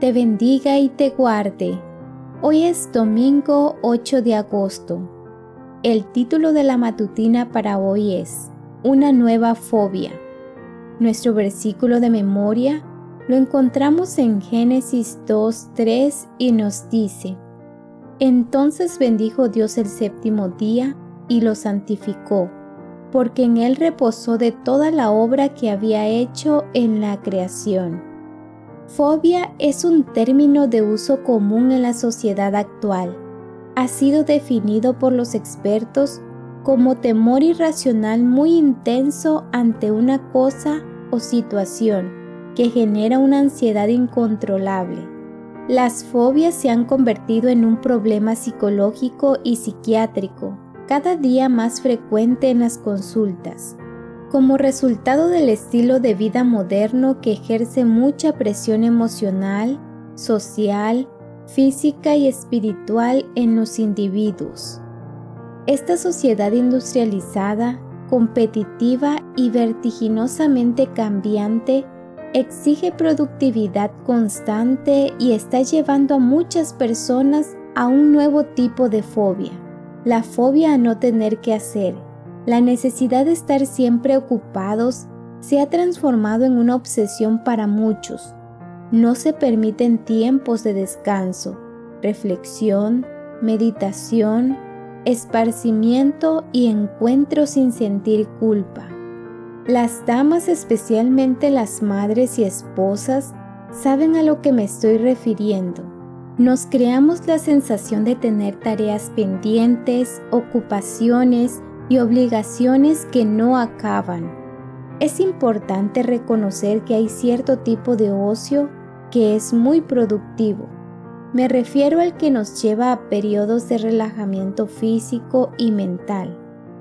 te bendiga y te guarde. Hoy es domingo 8 de agosto. El título de la matutina para hoy es Una nueva fobia. Nuestro versículo de memoria lo encontramos en Génesis 2.3 y nos dice, Entonces bendijo Dios el séptimo día y lo santificó, porque en él reposó de toda la obra que había hecho en la creación. Fobia es un término de uso común en la sociedad actual. Ha sido definido por los expertos como temor irracional muy intenso ante una cosa o situación que genera una ansiedad incontrolable. Las fobias se han convertido en un problema psicológico y psiquiátrico, cada día más frecuente en las consultas, como resultado del estilo de vida moderno que ejerce mucha presión emocional, social, física y espiritual en los individuos. Esta sociedad industrializada, competitiva y vertiginosamente cambiante exige productividad constante y está llevando a muchas personas a un nuevo tipo de fobia, la fobia a no tener que hacer. La necesidad de estar siempre ocupados se ha transformado en una obsesión para muchos. No se permiten tiempos de descanso, reflexión, meditación, esparcimiento y encuentro sin sentir culpa. Las damas, especialmente las madres y esposas, saben a lo que me estoy refiriendo. Nos creamos la sensación de tener tareas pendientes, ocupaciones y obligaciones que no acaban. Es importante reconocer que hay cierto tipo de ocio que es muy productivo. Me refiero al que nos lleva a periodos de relajamiento físico y mental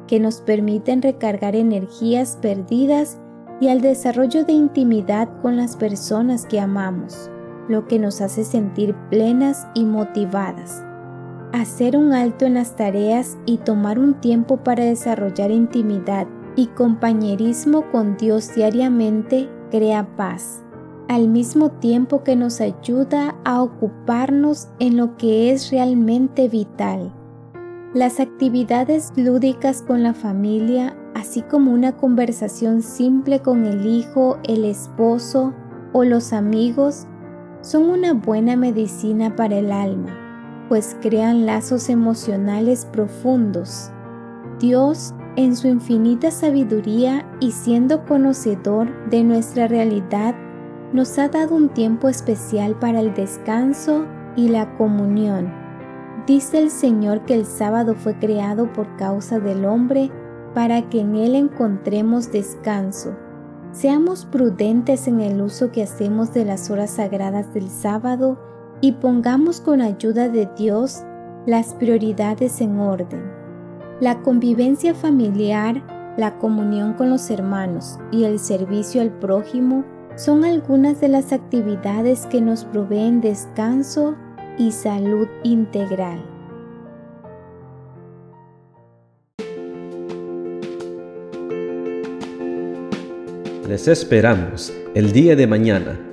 que nos permiten recargar energías perdidas y al desarrollo de intimidad con las personas que amamos, lo que nos hace sentir plenas y motivadas. Hacer un alto en las tareas y tomar un tiempo para desarrollar intimidad y compañerismo con Dios diariamente crea paz, al mismo tiempo que nos ayuda a ocuparnos en lo que es realmente vital. Las actividades lúdicas con la familia, así como una conversación simple con el hijo, el esposo o los amigos, son una buena medicina para el alma, pues crean lazos emocionales profundos. Dios, en su infinita sabiduría y siendo conocedor de nuestra realidad, nos ha dado un tiempo especial para el descanso y la comunión Dice el Señor que el sábado fue creado por causa del hombre para que en él encontremos descanso. Seamos prudentes en el uso que hacemos de las horas sagradas del sábado y pongamos con ayuda de Dios las prioridades en orden. La convivencia familiar, la comunión con los hermanos y el servicio al prójimo son algunas de las actividades que nos proveen descanso y salud integral. Les esperamos el día de mañana